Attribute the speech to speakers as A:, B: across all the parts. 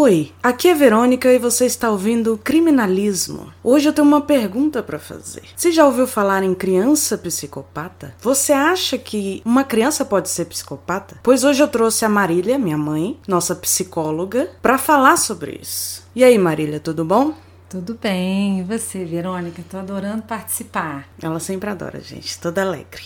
A: Oi, aqui é Verônica e você está ouvindo Criminalismo. Hoje eu tenho uma pergunta para fazer. Você já ouviu falar em criança psicopata? Você acha que uma criança pode ser psicopata? Pois hoje eu trouxe a Marília, minha mãe, nossa psicóloga, para falar sobre isso. E aí, Marília, tudo bom?
B: Tudo bem, e você, Verônica? Tô adorando participar.
A: Ela sempre adora, gente, toda alegre.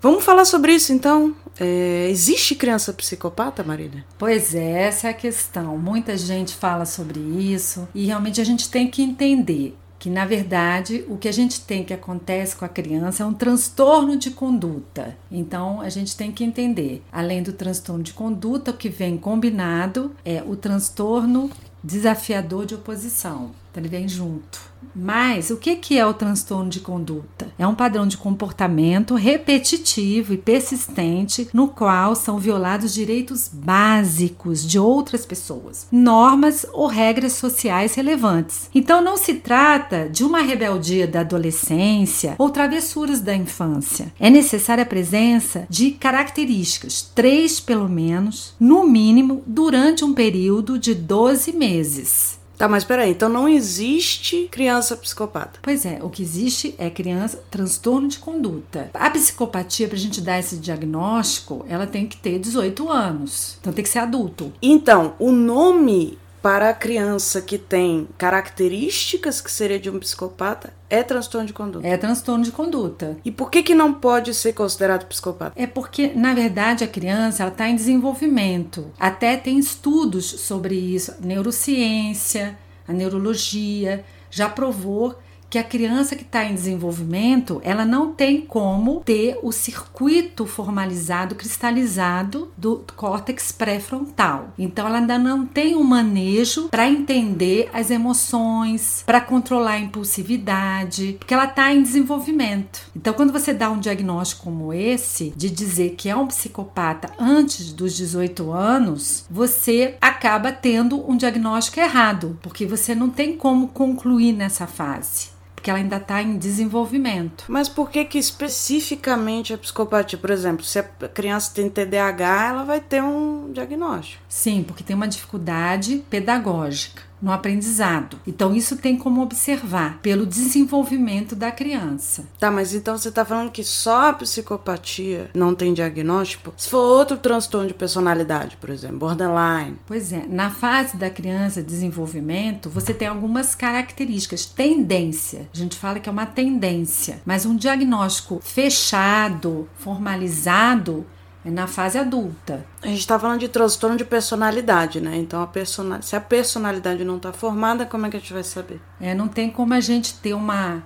A: Vamos falar sobre isso então? É, existe criança psicopata, Marília?
B: Pois é, essa é a questão. Muita gente fala sobre isso e realmente a gente tem que entender que na verdade o que a gente tem que acontece com a criança é um transtorno de conduta. Então a gente tem que entender, além do transtorno de conduta, o que vem combinado é o transtorno desafiador de oposição. Então ele vem junto. Mas o que, que é o transtorno de conduta? É um padrão de comportamento repetitivo e persistente no qual são violados direitos básicos de outras pessoas, normas ou regras sociais relevantes. Então não se trata de uma rebeldia da adolescência ou travessuras da infância. É necessária a presença de características, três pelo menos, no mínimo, durante um período de 12 meses.
A: Tá, mas peraí, então não existe criança psicopata.
B: Pois é, o que existe é criança transtorno de conduta. A psicopatia, pra gente dar esse diagnóstico, ela tem que ter 18 anos. Então tem que ser adulto.
A: Então, o nome para a criança que tem características que seria de um psicopata é transtorno de conduta.
B: É transtorno de conduta.
A: E por que que não pode ser considerado psicopata?
B: É porque, na verdade, a criança está em desenvolvimento. Até tem estudos sobre isso. Neurociência, a neurologia já provou que a criança que está em desenvolvimento ela não tem como ter o circuito formalizado, cristalizado do córtex pré-frontal. Então ela ainda não tem um manejo para entender as emoções, para controlar a impulsividade, porque ela está em desenvolvimento. Então quando você dá um diagnóstico como esse, de dizer que é um psicopata antes dos 18 anos, você acaba tendo um diagnóstico errado, porque você não tem como concluir nessa fase porque ela ainda está em desenvolvimento.
A: Mas por que que especificamente a psicopatia? Por exemplo, se a criança tem TDAH, ela vai ter um diagnóstico.
B: Sim, porque tem uma dificuldade pedagógica no aprendizado. Então, isso tem como observar pelo desenvolvimento da criança.
A: Tá, mas então você tá falando que só a psicopatia não tem diagnóstico? Se for outro transtorno de personalidade, por exemplo, borderline.
B: Pois é, na fase da criança desenvolvimento, você tem algumas características, tendência. A gente fala que é uma tendência, mas um diagnóstico fechado, formalizado, na fase adulta.
A: A gente está falando de transtorno de personalidade, né? Então, a personal... se a personalidade não está formada, como é que a gente vai saber?
B: É, não tem como a gente ter uma,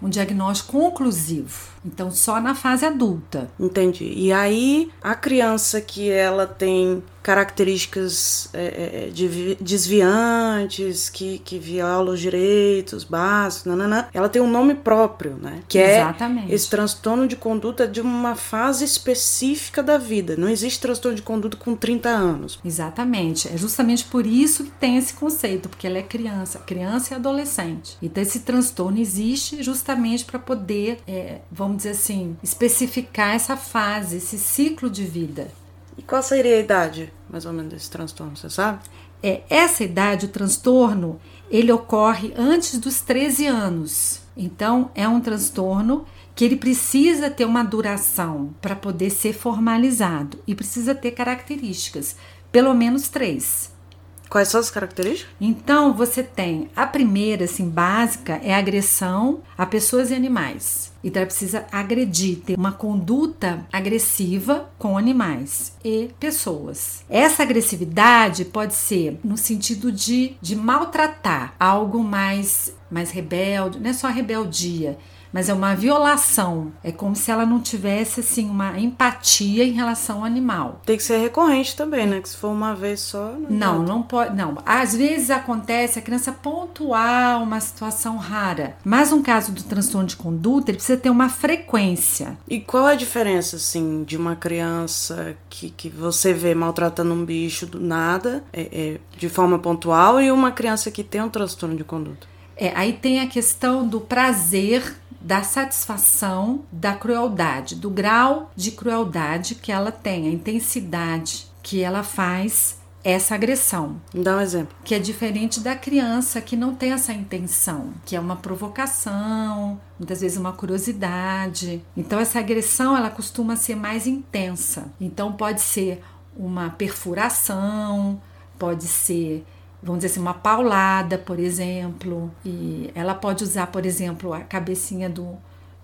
B: um diagnóstico conclusivo. Então, só na fase adulta.
A: Entendi. E aí, a criança que ela tem características é, é de desviantes, que, que viola os direitos básicos, nanana, ela tem um nome próprio, né? Que
B: Exatamente.
A: é esse transtorno de conduta de uma fase específica da vida. Não existe transtorno de conduta com 30 anos.
B: Exatamente. É justamente por isso que tem esse conceito, porque ela é criança, criança e adolescente. Então, esse transtorno existe justamente para poder, é, vamos dizer assim, especificar essa fase, esse ciclo de vida.
A: E qual seria a idade, mais ou menos, desse transtorno, você sabe?
B: É, essa idade, o transtorno, ele ocorre antes dos 13 anos. Então, é um transtorno que ele precisa ter uma duração para poder ser formalizado e precisa ter características, pelo menos três.
A: Quais são as características?
B: Então, você tem a primeira, assim, básica, é agressão a pessoas e animais. Então, ela precisa agredir, ter uma conduta agressiva com animais e pessoas. Essa agressividade pode ser no sentido de, de maltratar algo mais, mais rebelde, não é só rebeldia, mas é uma violação. É como se ela não tivesse assim uma empatia em relação ao animal.
A: Tem que ser recorrente também, né? Que se for uma vez só.
B: Não, não, não pode. Não. Às vezes acontece a criança pontuar uma situação rara, mas um caso do transtorno de conduta ele precisa ter uma frequência.
A: E qual é a diferença assim de uma criança que, que você vê maltratando um bicho do nada, é, é, de forma pontual, e uma criança que tem um transtorno de conduta?
B: É, aí tem a questão do prazer da satisfação da crueldade, do grau de crueldade que ela tem, a intensidade que ela faz essa agressão.
A: Dá um exemplo.
B: Que é diferente da criança que não tem essa intenção, que é uma provocação, muitas vezes uma curiosidade. Então essa agressão ela costuma ser mais intensa. Então pode ser uma perfuração, pode ser vamos dizer assim, uma paulada, por exemplo, e ela pode usar, por exemplo, a cabecinha do,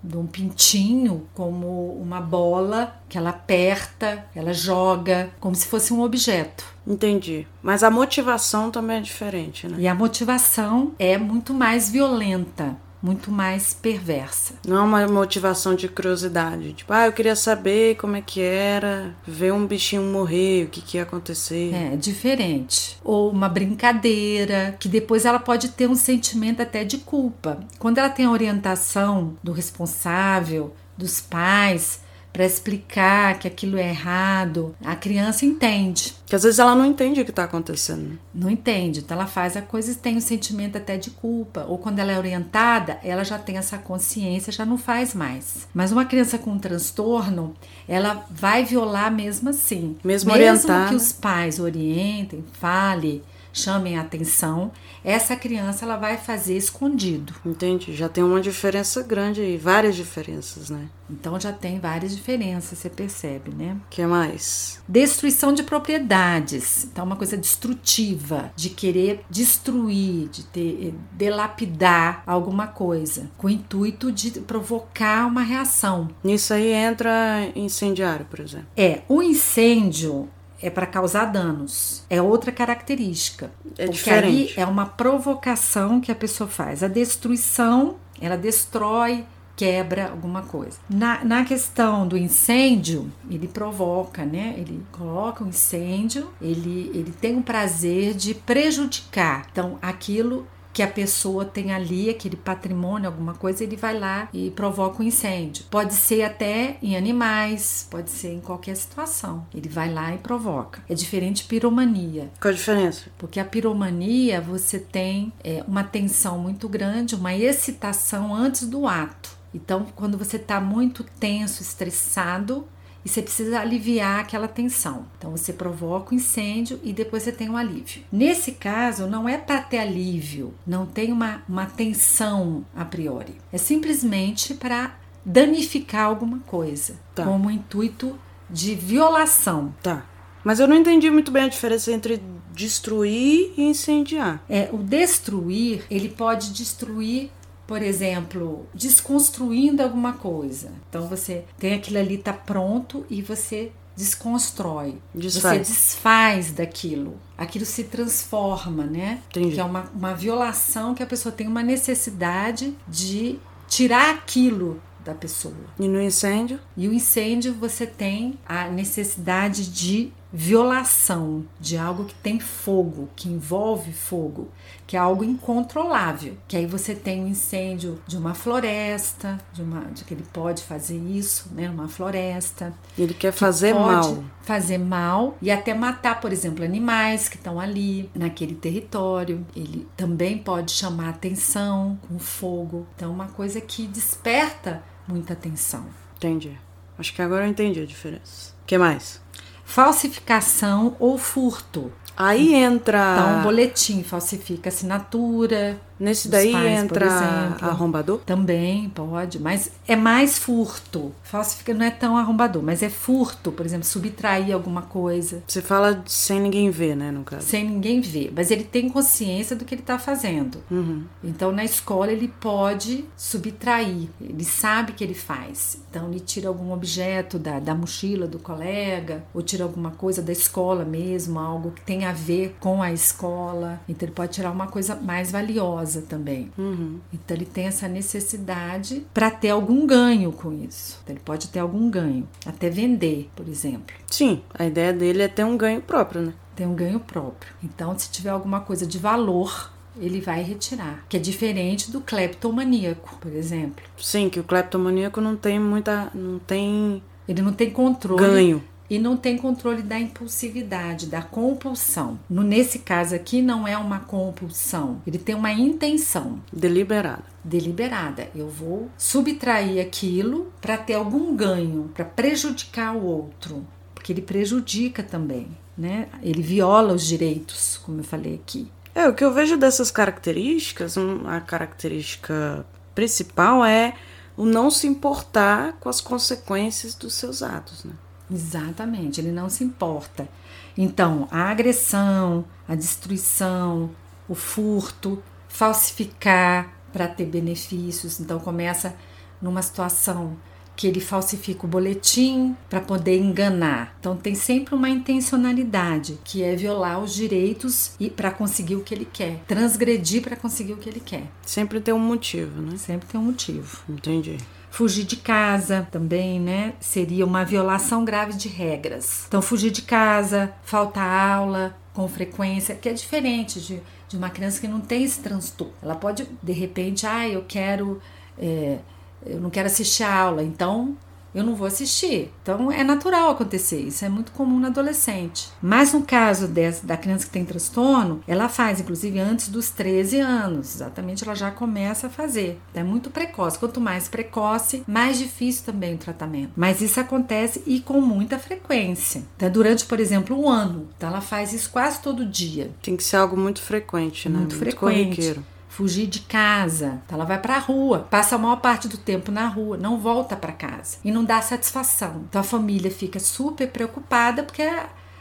B: de um pintinho como uma bola que ela aperta, ela joga, como se fosse um objeto.
A: Entendi. Mas a motivação também é diferente, né?
B: E a motivação é muito mais violenta muito mais perversa.
A: Não é uma motivação de curiosidade, tipo, ah, eu queria saber como é que era ver um bichinho morrer, o que, que ia acontecer.
B: É, diferente. Ou uma brincadeira, que depois ela pode ter um sentimento até de culpa. Quando ela tem a orientação do responsável, dos pais, para explicar que aquilo é errado, a criança entende.
A: Que às vezes ela não entende o que está acontecendo.
B: Não entende, então ela faz a coisa e tem um sentimento até de culpa. Ou quando ela é orientada, ela já tem essa consciência, já não faz mais. Mas uma criança com um transtorno, ela vai violar mesmo assim.
A: Mesmo, mesmo orientada.
B: que os pais orientem, fale, chamem a atenção, essa criança ela vai fazer escondido.
A: Entendi, já tem uma diferença grande aí, várias diferenças, né?
B: Então já tem várias diferenças, você percebe, né?
A: que mais?
B: Destruição de propriedades. Então uma coisa destrutiva, de querer destruir, de ter delapidar alguma coisa, com o intuito de provocar uma reação.
A: Nisso aí entra incendiário, por exemplo.
B: É, o incêndio é para causar danos. É outra característica.
A: É
B: porque
A: diferente.
B: ali é uma provocação que a pessoa faz. A destruição, ela destrói, quebra alguma coisa. Na, na questão do incêndio, ele provoca, né? Ele coloca o um incêndio, ele, ele tem o prazer de prejudicar. Então, aquilo que a pessoa tem ali, aquele patrimônio, alguma coisa, ele vai lá e provoca um incêndio. Pode ser até em animais, pode ser em qualquer situação. Ele vai lá e provoca. É diferente de piromania.
A: Qual a diferença?
B: Porque a piromania você tem é, uma tensão muito grande, uma excitação antes do ato. Então, quando você está muito tenso, estressado, e você precisa aliviar aquela tensão. Então você provoca o incêndio e depois você tem um alívio. Nesse caso, não é para ter alívio, não tem uma, uma tensão a priori. É simplesmente para danificar alguma coisa,
A: Tá.
B: como o intuito de violação.
A: Tá. Mas eu não entendi muito bem a diferença entre destruir e incendiar.
B: É, o destruir, ele pode destruir por exemplo, desconstruindo alguma coisa. Então você tem aquilo ali tá pronto e você desconstrói.
A: Desfaz.
B: Você desfaz daquilo. Aquilo se transforma, né?
A: Entendi.
B: Que é uma, uma violação que a pessoa tem uma necessidade de tirar aquilo da pessoa.
A: E no incêndio?
B: E o incêndio você tem a necessidade de violação de algo que tem fogo, que envolve fogo, que é algo incontrolável. Que aí você tem um incêndio de uma floresta, de uma de que ele pode fazer isso, né, uma floresta.
A: Ele quer fazer
B: pode
A: mal.
B: Fazer mal e até matar, por exemplo, animais que estão ali naquele território. Ele também pode chamar atenção com fogo. Então, uma coisa que desperta muita atenção.
A: Entendi. Acho que agora eu entendi a diferença. O que mais?
B: Falsificação ou furto.
A: Aí entra.
B: Então, um boletim falsifica assinatura.
A: Nesse
B: dos
A: daí
B: pais,
A: entra arrombador?
B: Também pode, mas é mais furto. Falsifica não é tão arrombador, mas é furto, por exemplo, subtrair alguma coisa
A: Você fala sem ninguém ver, né, no caso.
B: sem ninguém ver, mas ele tem consciência do que ele está fazendo.
A: Uhum.
B: Então, na escola, ele pode subtrair, ele sabe que ele faz. Então, ele tira algum objeto da, da mochila do colega, ou tira alguma coisa da escola mesmo, algo que tem a ver com a escola. Então, ele pode tirar uma coisa mais valiosa também.
A: Uhum.
B: Então, ele tem essa necessidade para ter algum ganho com isso. Então, ele pode ter algum ganho, até vender, por exemplo.
A: Sim, a ideia dele é ter um ganho próprio, né?
B: Tem um ganho próprio. Então, se tiver alguma coisa de valor, ele vai retirar. Que é diferente do cleptomaníaco, por exemplo.
A: Sim, que o cleptomaníaco não tem muita. não tem
B: Ele não tem controle
A: ganho.
B: E não tem controle da impulsividade, da compulsão. No, nesse caso aqui, não é uma compulsão, ele tem uma intenção
A: Deliberado.
B: deliberada. Eu vou subtrair aquilo para ter algum ganho, para prejudicar o outro, porque ele prejudica também. né? Ele viola os direitos, como eu falei aqui.
A: É, o que eu vejo dessas características, a característica principal é o não se importar com as consequências dos seus atos, né?
B: Exatamente, ele não se importa. Então, a agressão, a destruição, o furto, falsificar para ter benefícios. Então, começa numa situação que ele falsifica o boletim para poder enganar. Então tem sempre uma intencionalidade, que é violar os direitos e para conseguir o que ele quer, transgredir para conseguir o que ele quer.
A: Sempre tem um motivo, né?
B: Sempre tem um motivo.
A: Entendi.
B: Fugir de casa também, né? Seria uma violação grave de regras. Então, fugir de casa, faltar aula com frequência, que é diferente de, de uma criança que não tem esse transtorno. Ela pode, de repente, ah, eu quero. É, eu não quero assistir a aula, então eu não vou assistir. Então é natural acontecer, isso é muito comum no adolescente. Mas no caso dessa, da criança que tem transtorno, ela faz, inclusive antes dos 13 anos, exatamente ela já começa a fazer. É muito precoce. Quanto mais precoce, mais difícil também o tratamento. Mas isso acontece e com muita frequência. Então, durante, por exemplo, um ano. Então ela faz isso quase todo dia.
A: Tem que ser algo muito frequente, né?
B: Muito, muito frequente. Corriqueiro fugir de casa. Então ela vai para a rua, passa a maior parte do tempo na rua, não volta para casa e não dá satisfação. Então a família fica super preocupada porque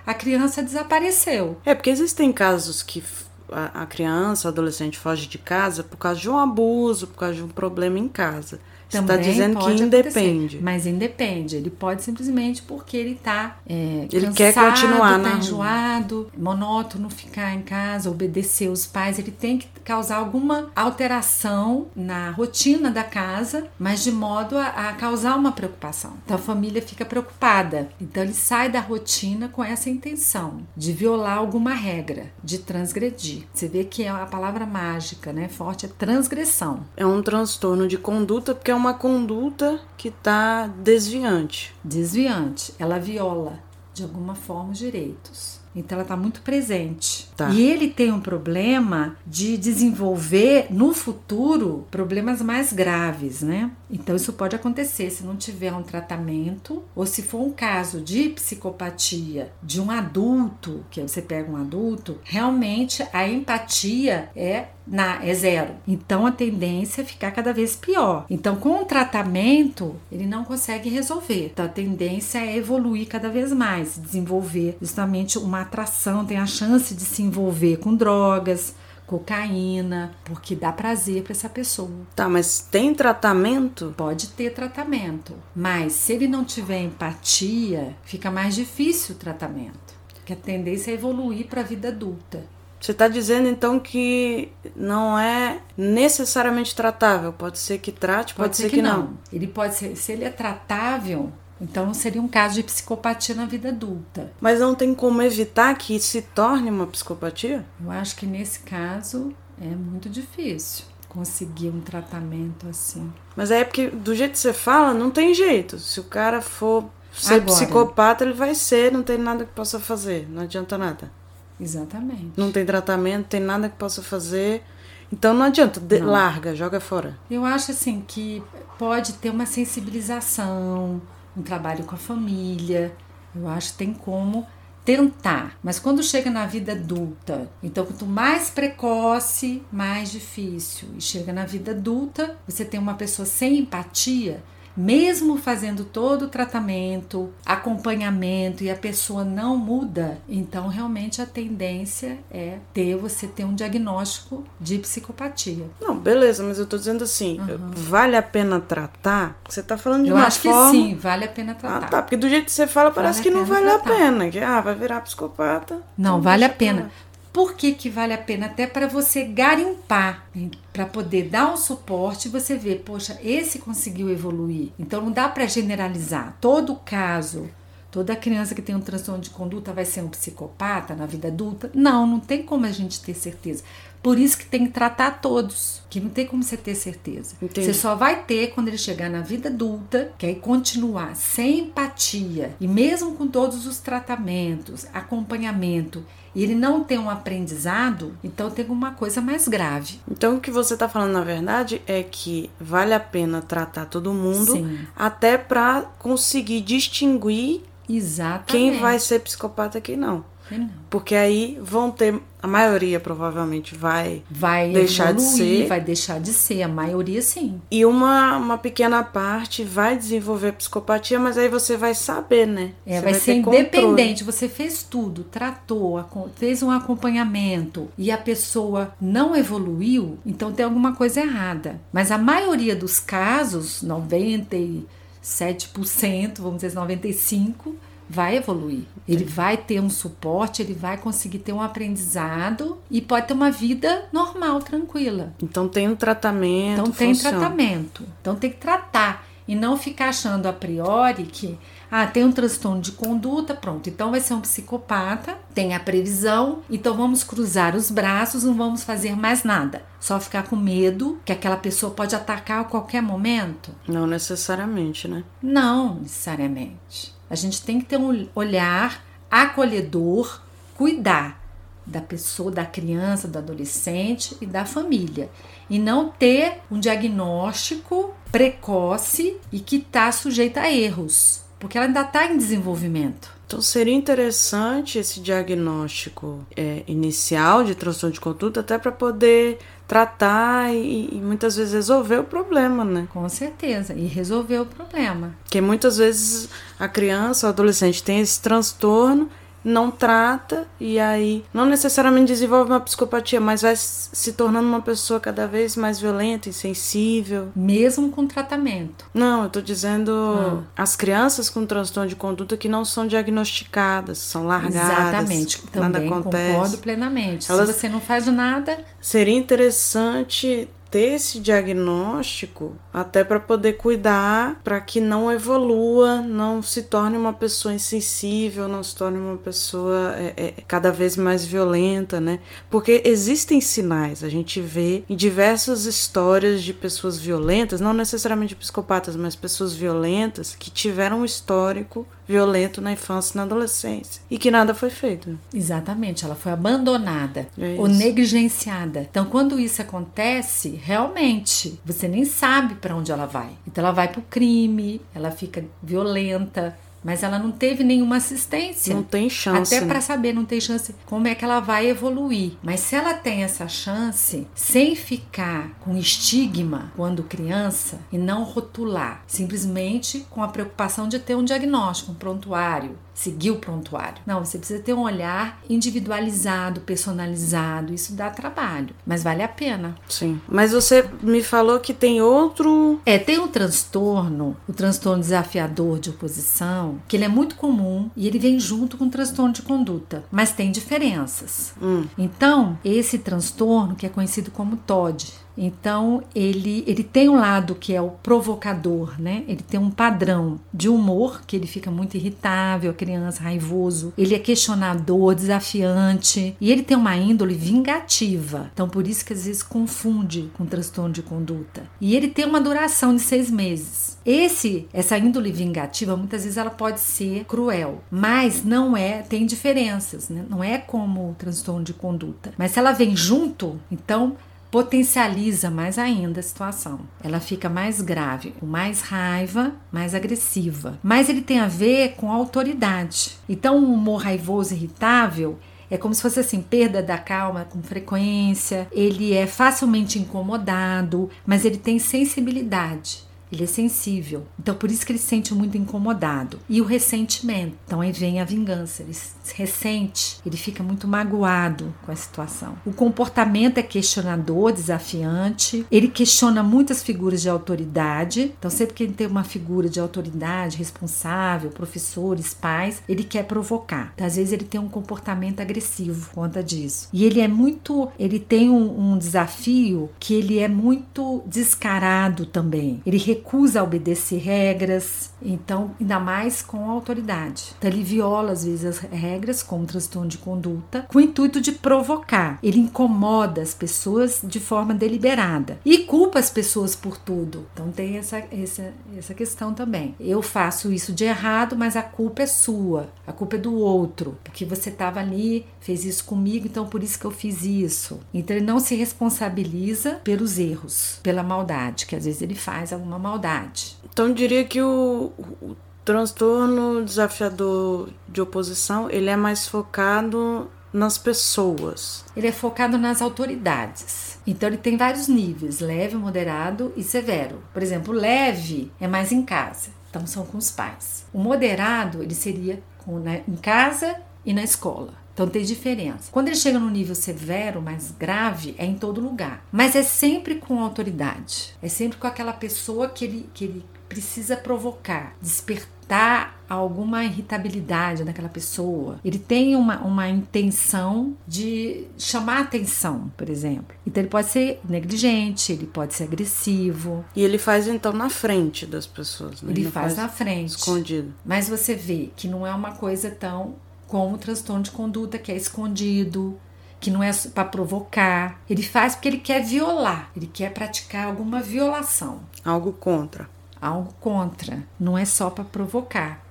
B: a criança desapareceu.
A: É porque existem casos que a criança, o adolescente foge de casa por causa de um abuso, por causa de um problema em casa. Você está dizendo que independe.
B: Mas independe. Ele pode simplesmente porque ele está é,
A: ele
B: cansado,
A: quer continuar
B: tá enjoado, monótono, ficar em casa, obedecer os pais. Ele tem que causar alguma alteração na rotina da casa, mas de modo a, a causar uma preocupação. Então a família fica preocupada. Então ele sai da rotina com essa intenção de violar alguma regra, de transgredir. Você vê que é a palavra mágica, né? Forte é transgressão.
A: É um transtorno de conduta porque é uma conduta que está desviante.
B: Desviante. Ela viola de alguma forma os direitos. Então ela está muito presente.
A: Tá.
B: E ele tem um problema de desenvolver no futuro problemas mais graves, né? Então isso pode acontecer se não tiver um tratamento ou se for um caso de psicopatia de um adulto, que você pega um adulto, realmente a empatia é na, é zero. Então a tendência é ficar cada vez pior. Então, com o tratamento, ele não consegue resolver. Então, a tendência é evoluir cada vez mais, desenvolver justamente uma atração, tem a chance de se envolver com drogas, cocaína, porque dá prazer para essa pessoa.
A: Tá, mas tem tratamento?
B: Pode ter tratamento, mas se ele não tiver empatia, fica mais difícil o tratamento. Que a tendência é evoluir para a vida adulta.
A: Você está dizendo então que não é necessariamente tratável. Pode ser que trate, pode, pode ser, ser, que, que não. não.
B: Ele pode ser, se ele é tratável, então seria um caso de psicopatia na vida adulta.
A: Mas não tem como evitar que se torne uma psicopatia?
B: Eu acho que nesse caso é muito difícil conseguir um tratamento assim.
A: Mas é porque do jeito que você fala, não tem jeito. Se o cara for ser Agora, psicopata, ele vai ser, não tem nada que possa fazer, não adianta nada.
B: Exatamente.
A: Não tem tratamento, tem nada que possa fazer. Então não adianta, não. larga, joga fora.
B: Eu acho assim que pode ter uma sensibilização, um trabalho com a família. Eu acho que tem como tentar. Mas quando chega na vida adulta, então quanto mais precoce, mais difícil. E chega na vida adulta, você tem uma pessoa sem empatia, mesmo fazendo todo o tratamento, acompanhamento e a pessoa não muda, então realmente a tendência é ter você ter um diagnóstico de psicopatia.
A: Não, beleza, mas eu tô dizendo assim, uhum. vale a pena tratar? Você tá falando de
B: eu
A: uma
B: acho
A: forma...
B: que sim, vale a pena tratar.
A: Ah, tá, porque do jeito que você fala parece vale que não vale tratar. a pena, que ah, vai virar psicopata.
B: Não, então vale a pena. Por que, que vale a pena? Até para você garimpar, para poder dar um suporte e você ver, poxa, esse conseguiu evoluir. Então não dá para generalizar. Todo caso, toda criança que tem um transtorno de conduta vai ser um psicopata na vida adulta? Não, não tem como a gente ter certeza. Por isso que tem que tratar todos, que não tem como você ter certeza. Entendi. Você só vai ter quando ele chegar na vida adulta, que aí continuar sem empatia e mesmo com todos os tratamentos, acompanhamento e ele não tem um aprendizado, então tem uma coisa mais grave.
A: Então o que você está falando na verdade é que vale a pena tratar todo mundo, Sim. até para conseguir distinguir
B: Exatamente.
A: quem vai ser psicopata e quem não. Porque aí vão ter a maioria provavelmente vai,
B: vai
A: deixar
B: evoluir,
A: de ser.
B: vai deixar de ser, a maioria sim.
A: E uma, uma pequena parte vai desenvolver psicopatia, mas aí você vai saber, né?
B: É, vai,
A: vai
B: ser
A: ter controle.
B: independente. Você fez tudo, tratou, fez um acompanhamento e a pessoa não evoluiu, então tem alguma coisa errada. Mas a maioria dos casos, 97%, vamos dizer 95%, vai evoluir. Ele vai ter um suporte, ele vai conseguir ter um aprendizado e pode ter uma vida normal, tranquila.
A: Então tem um tratamento.
B: Então tem
A: funciona.
B: tratamento. Então tem que tratar e não ficar achando a priori que ah, tem um transtorno de conduta, pronto. Então vai ser um psicopata, tem a previsão, então vamos cruzar os braços, não vamos fazer mais nada. Só ficar com medo que aquela pessoa pode atacar a qualquer momento?
A: Não necessariamente, né?
B: Não necessariamente. A gente tem que ter um olhar acolhedor, cuidar da pessoa, da criança, do adolescente e da família. E não ter um diagnóstico precoce e que está sujeita a erros, porque ela ainda está em desenvolvimento.
A: Então seria interessante esse diagnóstico é, inicial de transtorno de conduta até para poder tratar e, e, muitas vezes resolver o problema, né?
B: Com certeza, e resolver o problema.
A: Porque muitas vezes a criança, o adolescente tem esse transtorno não trata e aí não necessariamente desenvolve uma psicopatia, mas vai se tornando uma pessoa cada vez mais violenta, insensível.
B: Mesmo com tratamento.
A: Não, eu tô dizendo hum. as crianças com transtorno de conduta que não são diagnosticadas, são largadas.
B: Exatamente. Também
A: nada acontece.
B: concordo plenamente.
A: Elas...
B: Se você não faz nada.
A: Seria interessante ter esse diagnóstico até para poder cuidar para que não evolua, não se torne uma pessoa insensível, não se torne uma pessoa é, é, cada vez mais violenta, né? Porque existem sinais, a gente vê em diversas histórias de pessoas violentas, não necessariamente psicopatas, mas pessoas violentas que tiveram um histórico violento na infância e na adolescência e que nada foi feito.
B: Exatamente, ela foi abandonada
A: É
B: ou negligenciada. Então, quando isso acontece, realmente você nem sabe para onde ela vai. Então, ela vai para o crime, ela fica violenta, mas ela não teve nenhuma assistência.
A: Não tem chance.
B: Até
A: né?
B: para saber, não tem chance como é que ela vai evoluir. Mas se ela tem essa chance, sem ficar com estigma quando criança e não rotular, simplesmente com a preocupação de ter um diagnóstico, um prontuário, seguir o prontuário. Não, você precisa ter um olhar individualizado, personalizado. Isso dá trabalho, mas vale a pena.
A: Sim. Mas você me falou que tem outro.
B: É, tem um transtorno, o transtorno desafiador de oposição, que ele é muito comum e ele vem junto com o transtorno de conduta, mas tem diferenças.
A: Hum.
B: Então, esse transtorno, que é conhecido como TOD, então ele, ele tem um lado que é o provocador, né? Ele tem um padrão de humor, que ele fica muito irritável, a criança raivoso, ele é questionador, desafiante, e ele tem uma índole vingativa. Então por isso que às vezes confunde com transtorno de conduta. E ele tem uma duração de seis meses. Esse, essa índole vingativa, muitas vezes ela pode ser cruel, mas não é, tem diferenças, né? Não é como o transtorno de conduta. Mas se ela vem junto, então potencializa mais ainda a situação. Ela fica mais grave, com mais raiva, mais agressiva. Mas ele tem a ver com autoridade. Então, o humor raivoso, irritável, é como se fosse assim, perda da calma com frequência, ele é facilmente incomodado, mas ele tem sensibilidade. Ele é sensível. Então, por isso que ele se sente muito incomodado. E o ressentimento. Então, aí vem a vingança. Ele se ressente, ele fica muito magoado com a situação. O comportamento é questionador, desafiante. Ele questiona muitas figuras de autoridade. Então, sempre que ele tem uma figura de autoridade, responsável, professores, pais, ele quer provocar. Então, às vezes, ele tem um comportamento agressivo por conta disso. E ele é muito. Ele tem um, um desafio que ele é muito descarado também. Ele recusa obedecer regras, então, ainda mais com autoridade. Então, ele viola, às vezes, as regras, como transtorno de conduta, com o intuito de provocar. Ele incomoda as pessoas de forma deliberada e culpa as pessoas por tudo. Então, tem essa, essa, essa questão também. Eu faço isso de errado, mas a culpa é sua, a culpa é do outro, porque você estava ali, fez isso comigo, então por isso que eu fiz isso. Então, ele não se responsabiliza pelos erros, pela maldade, que às vezes ele faz alguma maldade.
A: Então eu diria que o, o transtorno desafiador de oposição, ele é mais focado nas pessoas.
B: Ele é focado nas autoridades. Então ele tem vários níveis: leve, moderado e severo. Por exemplo, leve é mais em casa, então são com os pais. O moderado ele seria com, né, em casa e na escola. Então tem diferença. Quando ele chega no nível severo, mais grave, é em todo lugar. Mas é sempre com autoridade. É sempre com aquela pessoa que ele, que ele precisa provocar, despertar alguma irritabilidade naquela pessoa. Ele tem uma, uma intenção de chamar atenção, por exemplo. Então ele pode ser negligente, ele pode ser agressivo.
A: E ele faz então na frente das pessoas, né?
B: Ele, ele faz, faz na frente.
A: Escondido.
B: Mas você vê que não é uma coisa tão como o transtorno de conduta, que é escondido, que não é para provocar. Ele faz porque ele quer violar, ele quer praticar alguma violação.
A: Algo contra.
B: Algo contra. Não é só para provocar.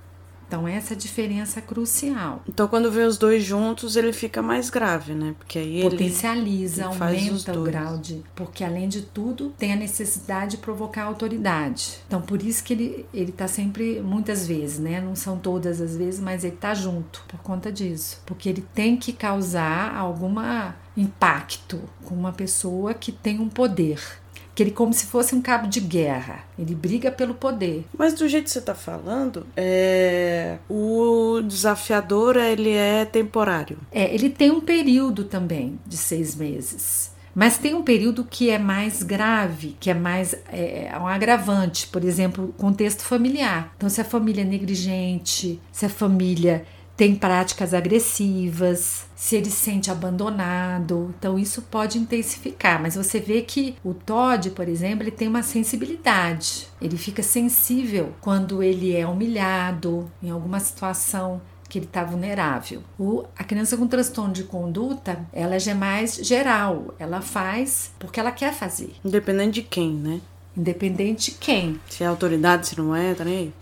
B: Então, essa diferença é crucial.
A: Então, quando vê os dois juntos, ele fica mais grave, né? Porque aí
B: Potencializa, ele, aumenta o grau de. Porque, além de tudo, tem a necessidade de provocar autoridade. Então, por isso que ele, ele tá sempre, muitas vezes, né? Não são todas as vezes, mas ele tá junto por conta disso. Porque ele tem que causar alguma impacto com uma pessoa que tem um poder que ele como se fosse um cabo de guerra. Ele briga pelo poder.
A: Mas do jeito que você está falando, é... o desafiador ele é temporário.
B: É, ele tem um período também de seis meses. Mas tem um período que é mais grave, que é mais é, é um agravante, por exemplo, contexto familiar. Então, se a família é negligente, se a família tem práticas agressivas, se ele se sente abandonado. Então isso pode intensificar, mas você vê que o Todd, por exemplo, ele tem uma sensibilidade. Ele fica sensível quando ele é humilhado em alguma situação que ele está vulnerável. O, a criança com transtorno de conduta, ela já é mais geral. Ela faz porque ela quer fazer.
A: Independente de quem, né?
B: Independente de quem.
A: Se é autoridade, se não é, tá nem aí.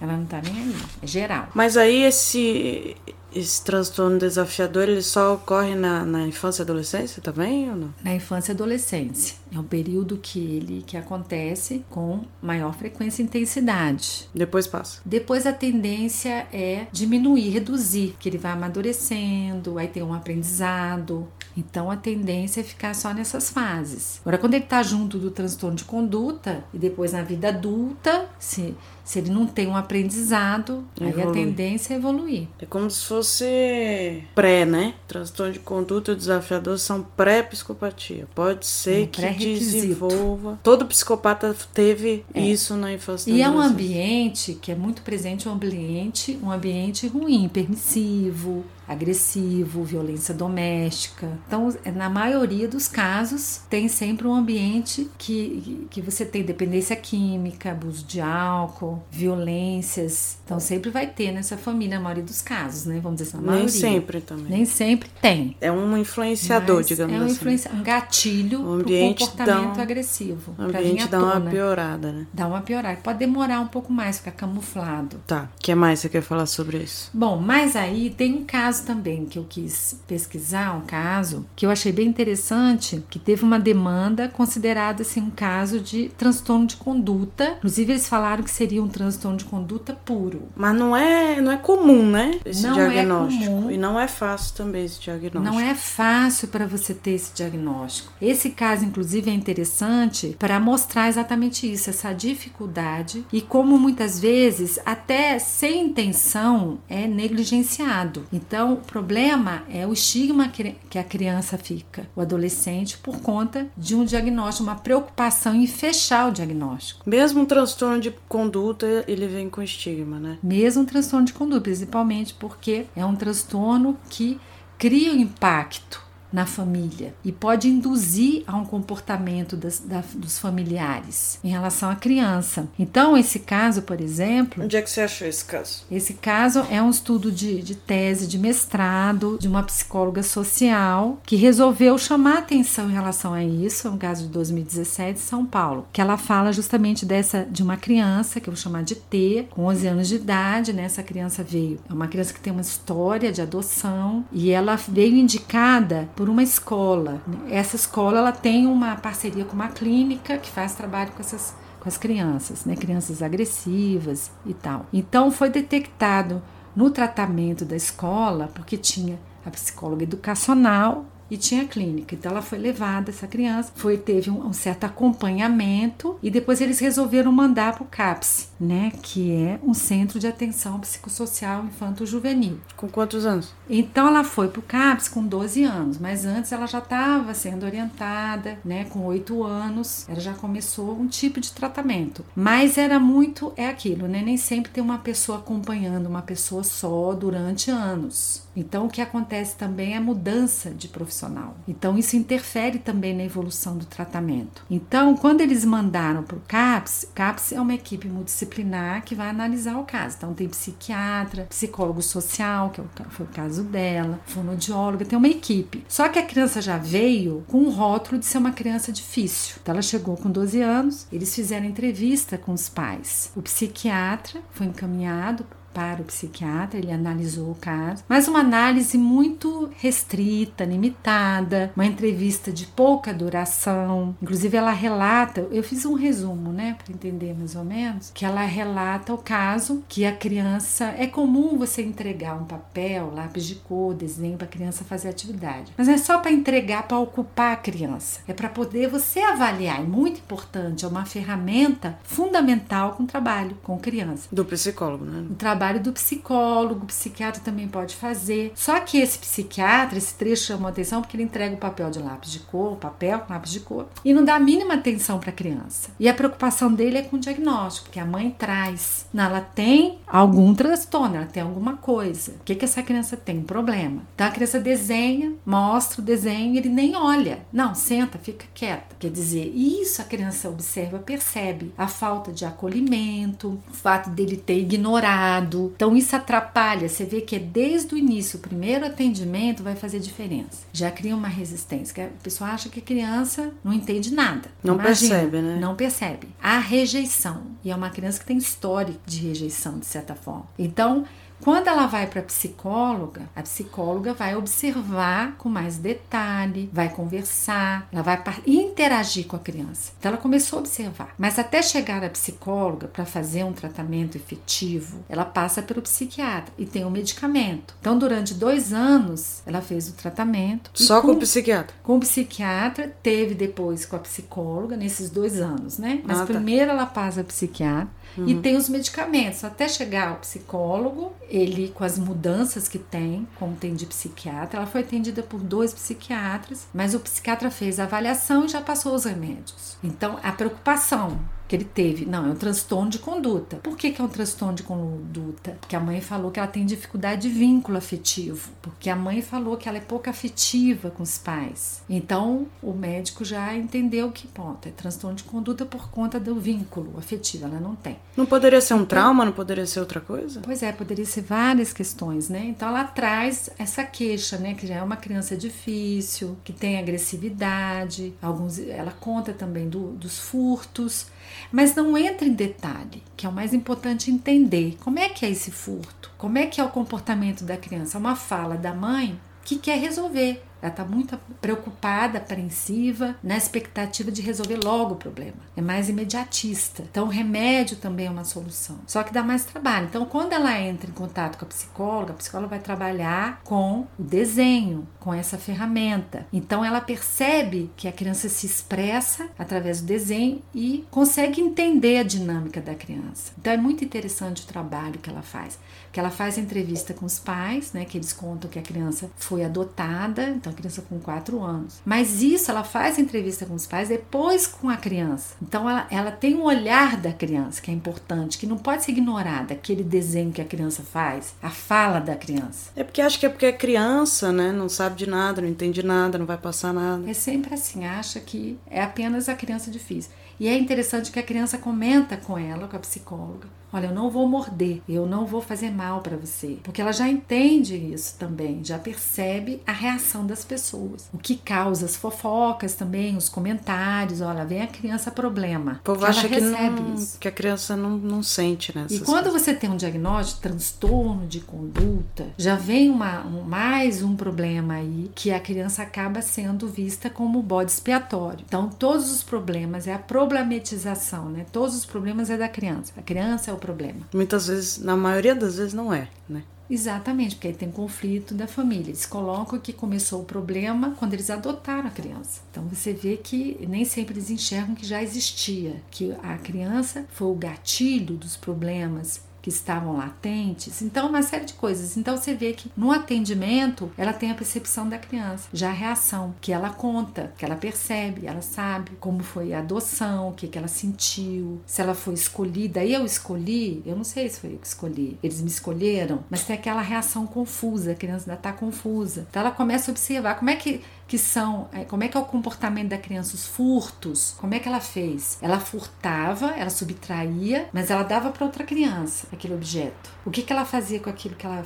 B: Ela não tá nem aí, é geral.
A: Mas aí esse esse transtorno desafiador ele só ocorre na, na infância e adolescência também ou não?
B: Na infância e adolescência. É um período que ele que acontece com maior frequência e intensidade.
A: Depois passa.
B: Depois a tendência é diminuir, reduzir, que ele vai amadurecendo, aí tem um aprendizado, então a tendência é ficar só nessas fases. Agora, quando ele está junto do transtorno de conduta e depois na vida adulta, se, se ele não tem um aprendizado, Evolui. aí a tendência é evoluir.
A: É como se fosse pré, né? Transtorno de conduta e desafiador são pré-psicopatia. Pode ser um que desenvolva. Todo psicopata teve é. isso na infância.
B: E é um ambiente que é muito presente, um ambiente, um ambiente ruim, permissivo, agressivo, violência doméstica. Então, é, na maioria dos casos, tem sempre um ambiente que, que você tem dependência química, abuso de álcool, violências. Então, sempre vai ter nessa família, na maioria dos casos, né? Vamos dizer assim, na
A: maioria. Nem sempre também.
B: Nem sempre tem.
A: É um influenciador, Mas digamos
B: é um
A: assim.
B: Influencia um gatilho um ambiente pro comportamento um, agressivo.
A: O ambiente dá uma piorada, né?
B: Dá uma piorada. Pode demorar um pouco mais, ficar camuflado.
A: Tá. O que mais você quer falar sobre isso?
B: Bom, mas aí tem um caso caso também que eu quis pesquisar, um caso que eu achei bem interessante, que teve uma demanda considerada assim um caso de transtorno de conduta. Inclusive eles falaram que seria um transtorno de conduta puro.
A: Mas não é, não é comum, né? Esse não é diagnóstico. É comum. E não é fácil também esse diagnóstico.
B: Não é fácil para você ter esse diagnóstico. Esse caso inclusive é interessante para mostrar exatamente isso, essa dificuldade e como muitas vezes até sem intenção é negligenciado. Então então, o problema é o estigma que a criança fica, o adolescente, por conta de um diagnóstico, uma preocupação em fechar o diagnóstico.
A: Mesmo um transtorno de conduta, ele vem com estigma, né?
B: Mesmo transtorno de conduta, principalmente porque é um transtorno que cria um impacto na família e pode induzir a um comportamento das, da, dos familiares em relação à criança. Então, esse caso, por exemplo.
A: Onde é que você achou esse caso?
B: Esse caso é um estudo de, de tese de mestrado de uma psicóloga social que resolveu chamar atenção em relação a isso. É um caso de 2017 São Paulo, que ela fala justamente dessa de uma criança que eu vou chamar de T, com 11 anos de idade. Né? Essa criança veio, é uma criança que tem uma história de adoção e ela veio indicada por uma escola. Essa escola ela tem uma parceria com uma clínica que faz trabalho com essas com as crianças, né? Crianças agressivas e tal. Então foi detectado no tratamento da escola, porque tinha a psicóloga educacional e tinha clínica. Então ela foi levada, essa criança, foi teve um, um certo acompanhamento e depois eles resolveram mandar para o CAPS, né, que é um centro de atenção psicossocial infanto-juvenil.
A: Com quantos anos?
B: Então ela foi para o CAPS com 12 anos, mas antes ela já estava sendo orientada, né, com 8 anos, ela já começou um tipo de tratamento. Mas era muito é aquilo, né? Nem sempre tem uma pessoa acompanhando uma pessoa só durante anos. Então o que acontece também é a mudança de profissão profissional. Então, isso interfere também na evolução do tratamento. Então, quando eles mandaram para o CAPS, CAPS é uma equipe multidisciplinar que vai analisar o caso. Então, tem psiquiatra, psicólogo social, que é foi o caso dela, fonoaudióloga, tem uma equipe. Só que a criança já veio com um rótulo de ser uma criança difícil. Então, ela chegou com 12 anos, eles fizeram entrevista com os pais. O psiquiatra foi encaminhado para o psiquiatra, ele analisou o caso, mas uma análise muito restrita, limitada, uma entrevista de pouca duração. Inclusive, ela relata, eu fiz um resumo, né, para entender mais ou menos, que ela relata o caso que a criança. É comum você entregar um papel, lápis de cor, desenho para a criança fazer atividade, mas não é só para entregar para ocupar a criança, é para poder você avaliar. É muito importante, é uma ferramenta fundamental com o trabalho com criança.
A: Do psicólogo, né?
B: O trabalho trabalho do psicólogo, o psiquiatra também pode fazer. Só que esse psiquiatra, esse trecho chamou atenção porque ele entrega o papel de lápis de cor, papel com lápis de cor, e não dá a mínima atenção para a criança. E a preocupação dele é com o diagnóstico, porque a mãe traz. Ela tem algum transtorno, ela tem alguma coisa. O que, que essa criança tem? Um problema. Então a criança desenha, mostra o desenho ele nem olha. Não, senta, fica quieta. Quer dizer, isso a criança observa, percebe a falta de acolhimento, o fato dele ter ignorado então isso atrapalha. Você vê que é desde o início, o primeiro atendimento vai fazer diferença. Já cria uma resistência. A pessoa acha que a criança não entende nada.
A: Não Imagina, percebe, né?
B: Não percebe. A rejeição. E é uma criança que tem histórico de rejeição, de certa forma. Então, quando ela vai para a psicóloga, a psicóloga vai observar com mais detalhe, vai conversar, ela vai interagir com a criança. Então ela começou a observar. Mas até chegar à psicóloga para fazer um tratamento efetivo, ela passa pelo psiquiatra e tem o um medicamento. Então durante dois anos ela fez o tratamento.
A: Só com, com, o psiquiatra?
B: Com o psiquiatra, teve depois com a psicóloga nesses dois anos, né? Mas ah, tá. primeiro ela passa a psiquiatra Uhum. E tem os medicamentos. Até chegar ao psicólogo, ele, com as mudanças que tem, como tem de psiquiatra, ela foi atendida por dois psiquiatras, mas o psiquiatra fez a avaliação e já passou os remédios. Então, a preocupação que ele teve. Não, é um transtorno de conduta. Por que, que é um transtorno de conduta? Porque a mãe falou que ela tem dificuldade de vínculo afetivo. Porque a mãe falou que ela é pouco afetiva com os pais. Então, o médico já entendeu que, ponto, é transtorno de conduta por conta do vínculo afetivo. Ela não tem.
A: Não poderia ser um então, trauma? Não poderia ser outra coisa?
B: Pois é, poderia ser várias questões, né? Então, ela traz essa queixa, né? Que já é uma criança difícil, que tem agressividade. Alguns, ela conta também do, dos furtos. Mas não entra em detalhe, que é o mais importante entender. Como é que é esse furto? Como é que é o comportamento da criança? É uma fala da mãe que quer resolver. Ela está muito preocupada, apreensiva, na expectativa de resolver logo o problema. É mais imediatista. Então, o remédio também é uma solução. Só que dá mais trabalho. Então, quando ela entra em contato com a psicóloga, a psicóloga vai trabalhar com o desenho, com essa ferramenta. Então, ela percebe que a criança se expressa através do desenho e consegue entender a dinâmica da criança. Então, é muito interessante o trabalho que ela faz. Que ela faz entrevista com os pais, né? Que eles contam que a criança foi adotada, então criança com 4 anos. Mas isso ela faz entrevista com os pais depois com a criança. Então ela, ela tem um olhar da criança que é importante, que não pode ser ignorado, aquele desenho que a criança faz, a fala da criança.
A: É porque acho que é porque é criança, né? Não sabe de nada, não entende nada, não vai passar nada.
B: É sempre assim, acha que é apenas a criança difícil. E é interessante que a criança comenta com ela, com a psicóloga, Olha, eu não vou morder, eu não vou fazer mal para você. Porque ela já entende isso também, já percebe a reação das pessoas. O que causa as fofocas também, os comentários. Olha, vem a criança problema.
A: O povo que acha que, não, que a criança não, não sente, né?
B: E quando coisas. você tem um diagnóstico, transtorno de conduta, já vem uma, um, mais um problema aí que a criança acaba sendo vista como bode expiatório. Então, todos os problemas é a problematização, né? Todos os problemas é da criança. A criança é o problema.
A: Muitas vezes, na maioria das vezes, não é, né?
B: Exatamente, porque aí tem conflito da família. Eles colocam que começou o problema quando eles adotaram a criança. Então você vê que nem sempre eles enxergam que já existia, que a criança foi o gatilho dos problemas que estavam latentes. Então, uma série de coisas. Então, você vê que no atendimento ela tem a percepção da criança, já a reação, que ela conta, que ela percebe, ela sabe como foi a adoção, o que, que ela sentiu, se ela foi escolhida. Eu escolhi, eu não sei se foi eu que escolhi, eles me escolheram, mas tem aquela reação confusa, a criança ainda está confusa. Então, ela começa a observar como é que que são é, como é que é o comportamento da criança, os furtos, como é que ela fez? Ela furtava, ela subtraía, mas ela dava para outra criança aquele objeto. O que, que ela fazia com aquilo que ela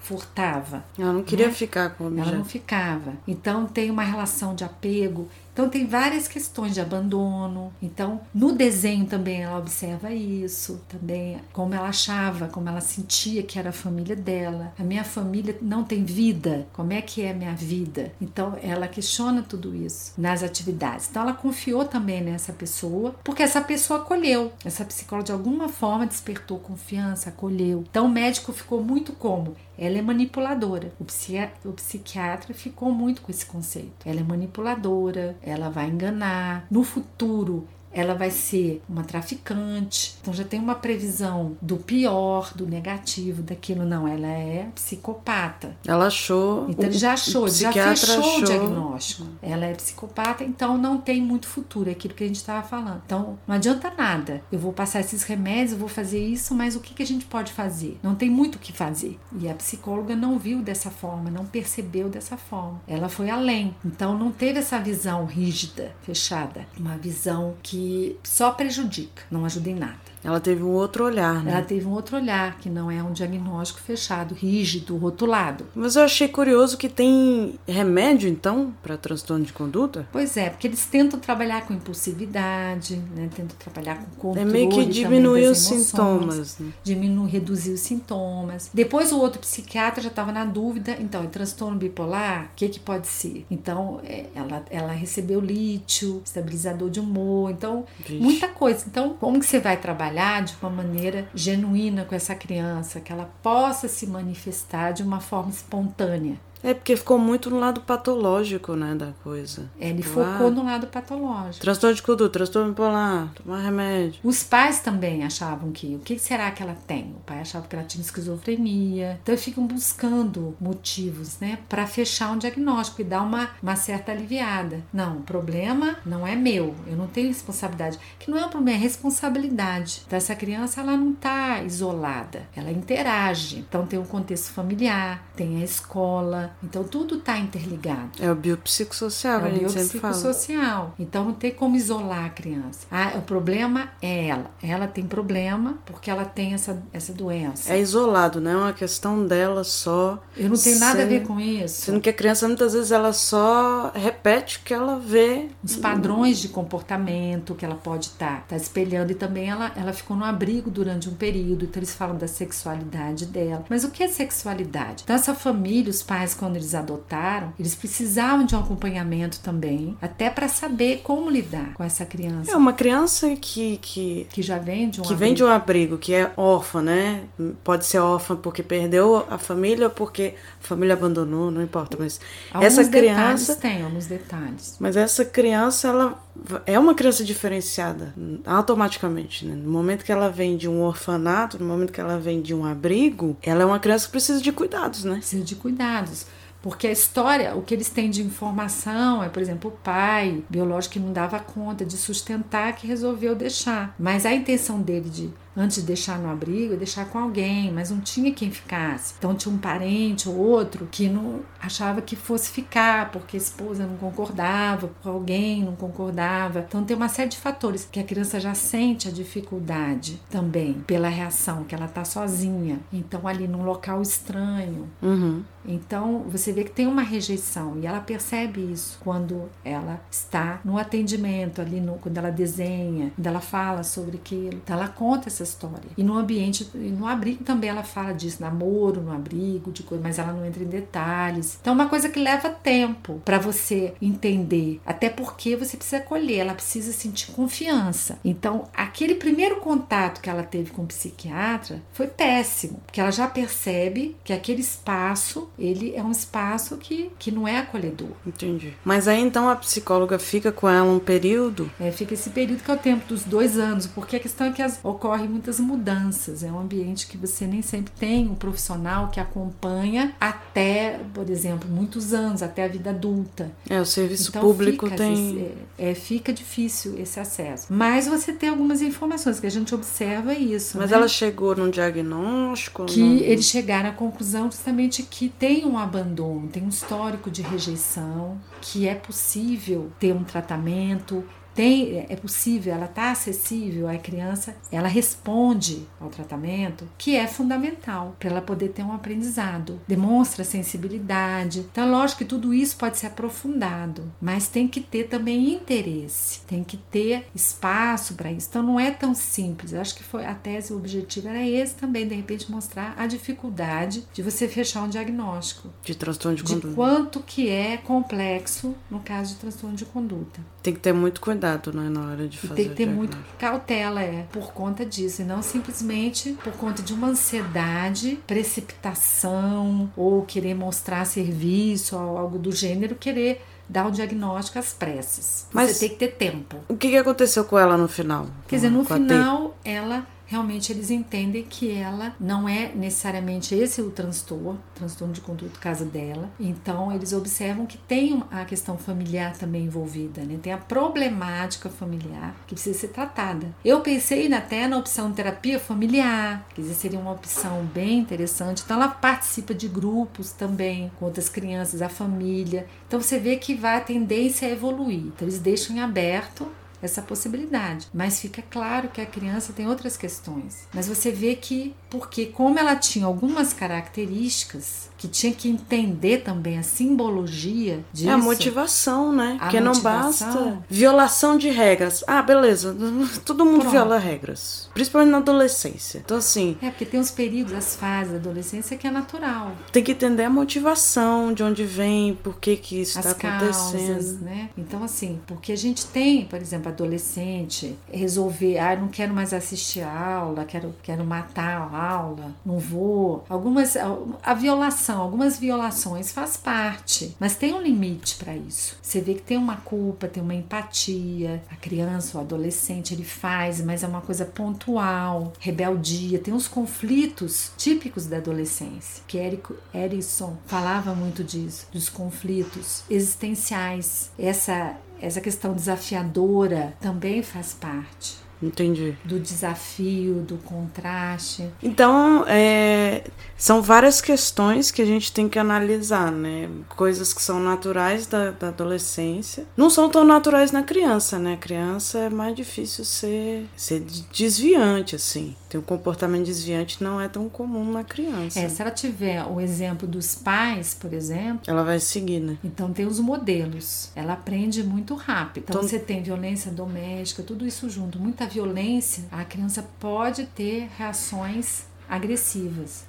B: furtava?
A: Ela não queria né? ficar com o objeto.
B: Ela não ficava. Então tem uma relação de apego. Então tem várias questões de abandono. Então no desenho também ela observa isso, também como ela achava, como ela sentia que era a família dela. A minha família não tem vida. Como é que é a minha vida? Então ela questiona tudo isso nas atividades. Então ela confiou também nessa pessoa, porque essa pessoa acolheu. Essa psicóloga de alguma forma despertou confiança, acolheu. Então o médico ficou muito como ela é manipuladora. O, psiquiatra, ficou muito com esse conceito. Ela é manipuladora, ela vai enganar. No futuro, ela vai ser uma traficante. Então já tem uma previsão do pior, do negativo, daquilo. Não, ela é psicopata.
A: Ela achou.
B: Então ele já achou, já fechou achou. o diagnóstico. Ela é psicopata, então não tem muito futuro, é aquilo que a gente estava falando. Então não adianta nada. Eu vou passar esses remédios, eu vou fazer isso, mas o que, que a gente pode fazer? Não tem muito o que fazer. E a psicóloga não viu dessa forma, não percebeu dessa forma. Ela foi além. Então não teve essa visão rígida, fechada. Uma visão que só prejudica, não ajuda em nada.
A: Ela teve um outro olhar, né?
B: Ela teve um outro olhar, que não é um diagnóstico fechado, rígido, rotulado.
A: Mas eu achei curioso que tem remédio, então, para transtorno de conduta?
B: Pois é, porque eles tentam trabalhar com impulsividade, né? tentam trabalhar com controle.
A: É meio que diminuir os sintomas. Né?
B: Diminuir, reduzir os sintomas. Depois o outro psiquiatra já estava na dúvida, então, é transtorno bipolar? O que, que pode ser? Então, é, ela, ela recebeu lítio, estabilizador de humor, então, Vixe. muita coisa. Então, como que você vai trabalhar? Trabalhar de uma maneira genuína com essa criança, que ela possa se manifestar de uma forma espontânea.
A: É porque ficou muito no lado patológico, né, da coisa.
B: É, ele tipo, focou ah, no lado patológico.
A: Transtorno de conduta, transtorno bipolar, tomar remédio.
B: Os pais também achavam que, o que será que ela tem? O pai achava que ela tinha esquizofrenia. Então ficam buscando motivos, né, para fechar um diagnóstico e dar uma, uma certa aliviada. Não, o problema não é meu, eu não tenho responsabilidade. Que não é um problema, é responsabilidade. Então essa criança, ela não tá isolada, ela interage. Então tem um contexto familiar, tem a escola, então tudo está interligado.
A: É o biopsicossocial, é
B: o biopsicossocial. Então não tem como isolar a criança. Ah, o problema é ela. Ela tem problema porque ela tem essa, essa doença.
A: É isolado, não é uma questão dela só.
B: Eu não tenho nada a ver com isso.
A: Sendo que a criança muitas vezes ela só repete o que ela vê.
B: Os padrões de comportamento que ela pode estar tá, tá espelhando e também ela, ela ficou no abrigo durante um período, então eles falam da sexualidade dela. Mas o que é sexualidade? Então essa família, os pais quando eles adotaram, eles precisavam de um acompanhamento também, até para saber como lidar com essa criança.
A: É uma criança que que,
B: que já vem de um
A: que
B: abrigo.
A: vem de um abrigo, que é órfã, né? Pode ser órfã porque perdeu a família, porque a família abandonou, não importa, mas
B: alguns
A: essa criança
B: tem alguns detalhes.
A: Mas essa criança ela é uma criança diferenciada automaticamente, né? No momento que ela vem de um orfanato, no momento que ela vem de um abrigo, ela é uma criança que precisa de cuidados, né?
B: Precisa de cuidados. Porque a história, o que eles têm de informação é, por exemplo, o pai biológico que não dava conta de sustentar que resolveu deixar. Mas a intenção dele de antes de deixar no abrigo, deixar com alguém, mas não tinha quem ficasse. Então tinha um parente ou outro que não achava que fosse ficar, porque a esposa não concordava, porque alguém não concordava. Então tem uma série de fatores que a criança já sente a dificuldade também pela reação, que ela tá sozinha. Então ali num local estranho.
A: Uhum.
B: Então você vê que tem uma rejeição e ela percebe isso quando ela está no atendimento ali, no, quando ela desenha, quando ela fala sobre aquilo. Então ela conta essa essa história. E no ambiente, no abrigo também ela fala disso, namoro no abrigo, de coisa, mas ela não entra em detalhes. Então é uma coisa que leva tempo para você entender, até porque você precisa acolher, ela precisa sentir confiança. Então, aquele primeiro contato que ela teve com o psiquiatra foi péssimo, porque ela já percebe que aquele espaço, ele é um espaço que, que não é acolhedor.
A: Entendi. Mas aí então a psicóloga fica com ela um período?
B: É, fica esse período que é o tempo dos dois anos, porque a questão é que as, ocorrem muitas mudanças. É um ambiente que você nem sempre tem um profissional que acompanha até, por exemplo, muitos anos, até a vida adulta.
A: É, o serviço então, público
B: fica,
A: tem.
B: É, é, fica difícil esse acesso. Mas você tem algumas informações que a gente observa isso.
A: Mas
B: né?
A: ela chegou num diagnóstico?
B: Que não... eles chegaram à conclusão justamente que tem um abandono, tem um histórico de rejeição, que é possível ter um tratamento, tem, é possível, ela está acessível à criança, ela responde ao tratamento, que é fundamental para ela poder ter um aprendizado. Demonstra sensibilidade. Então, lógico que tudo isso pode ser aprofundado, mas tem que ter também interesse, tem que ter espaço para isso. Então, não é tão simples. Eu acho que foi a tese, o objetivo era esse também, de repente, mostrar a dificuldade de você fechar um diagnóstico.
A: De transtorno de conduta.
B: De quanto que é complexo no caso de transtorno de conduta.
A: Tem que ter muito cuidado né, na hora de fazer.
B: Tem que ter muito cautela, é, por conta disso, e não simplesmente por conta de uma ansiedade, precipitação ou querer mostrar serviço ou algo do gênero, querer dar o diagnóstico às pressas. Mas Você tem que ter tempo.
A: O que aconteceu com ela no final?
B: Quer dizer, no final, ela realmente eles entendem que ela não é necessariamente esse o transtorno, transtorno de conduta caso dela. Então eles observam que tem a questão familiar também envolvida, né? Tem a problemática familiar que precisa ser tratada. Eu pensei até na opção terapia familiar, que seria uma opção bem interessante. Então ela participa de grupos também com outras crianças, a família. Então você vê que vai a tendência a evoluir. Então eles deixam em aberto essa possibilidade. Mas fica claro que a criança tem outras questões. Mas você vê que, porque como ela tinha algumas características que tinha que entender também a simbologia disso. É
A: a motivação, né? Porque não basta violação de regras. Ah, beleza, todo mundo Pronto. viola regras, principalmente na adolescência. Então assim,
B: é porque tem os períodos, as fases da adolescência que é natural.
A: Tem que entender a motivação, de onde vem, por que que isso está acontecendo,
B: causas, né? Então assim, porque a gente tem, por exemplo, adolescente resolver, ah, não quero mais assistir a aula, quero quero matar a aula, não vou. Algumas a violação algumas violações faz parte, mas tem um limite para isso. Você vê que tem uma culpa, tem uma empatia. A criança, o adolescente, ele faz, mas é uma coisa pontual, rebeldia, tem uns conflitos típicos da adolescência. Que Eric Erickson falava muito disso, dos conflitos existenciais. Essa essa questão desafiadora também faz parte.
A: Entendi.
B: Do desafio, do contraste.
A: Então, é, são várias questões que a gente tem que analisar, né? Coisas que são naturais da, da adolescência. Não são tão naturais na criança, né? A criança é mais difícil ser, ser desviante, assim. Tem um comportamento desviante não é tão comum na criança.
B: É, se ela tiver o exemplo dos pais, por exemplo.
A: Ela vai seguir, né?
B: Então tem os modelos. Ela aprende muito rápido. Então, então você tem violência doméstica, tudo isso junto, muita violência, a criança pode ter reações agressivas.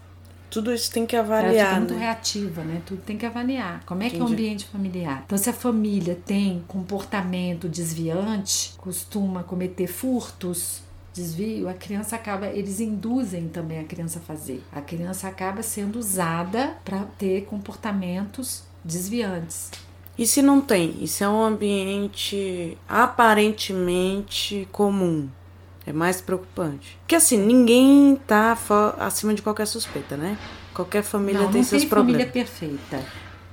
A: Tudo isso tem que avaliar. Ela fica
B: muito
A: né?
B: reativa, né? Tudo tem que avaliar. Como é Entendi. que é o ambiente familiar? Então, se a família tem comportamento desviante, costuma cometer furtos, desvio, a criança acaba, eles induzem também a criança a fazer. A criança acaba sendo usada para ter comportamentos desviantes.
A: E se não tem? E se é um ambiente aparentemente comum? É mais preocupante. Porque assim, ninguém tá acima de qualquer suspeita, né? Qualquer família
B: não,
A: tem
B: não
A: seus
B: tem
A: problemas.
B: família perfeita.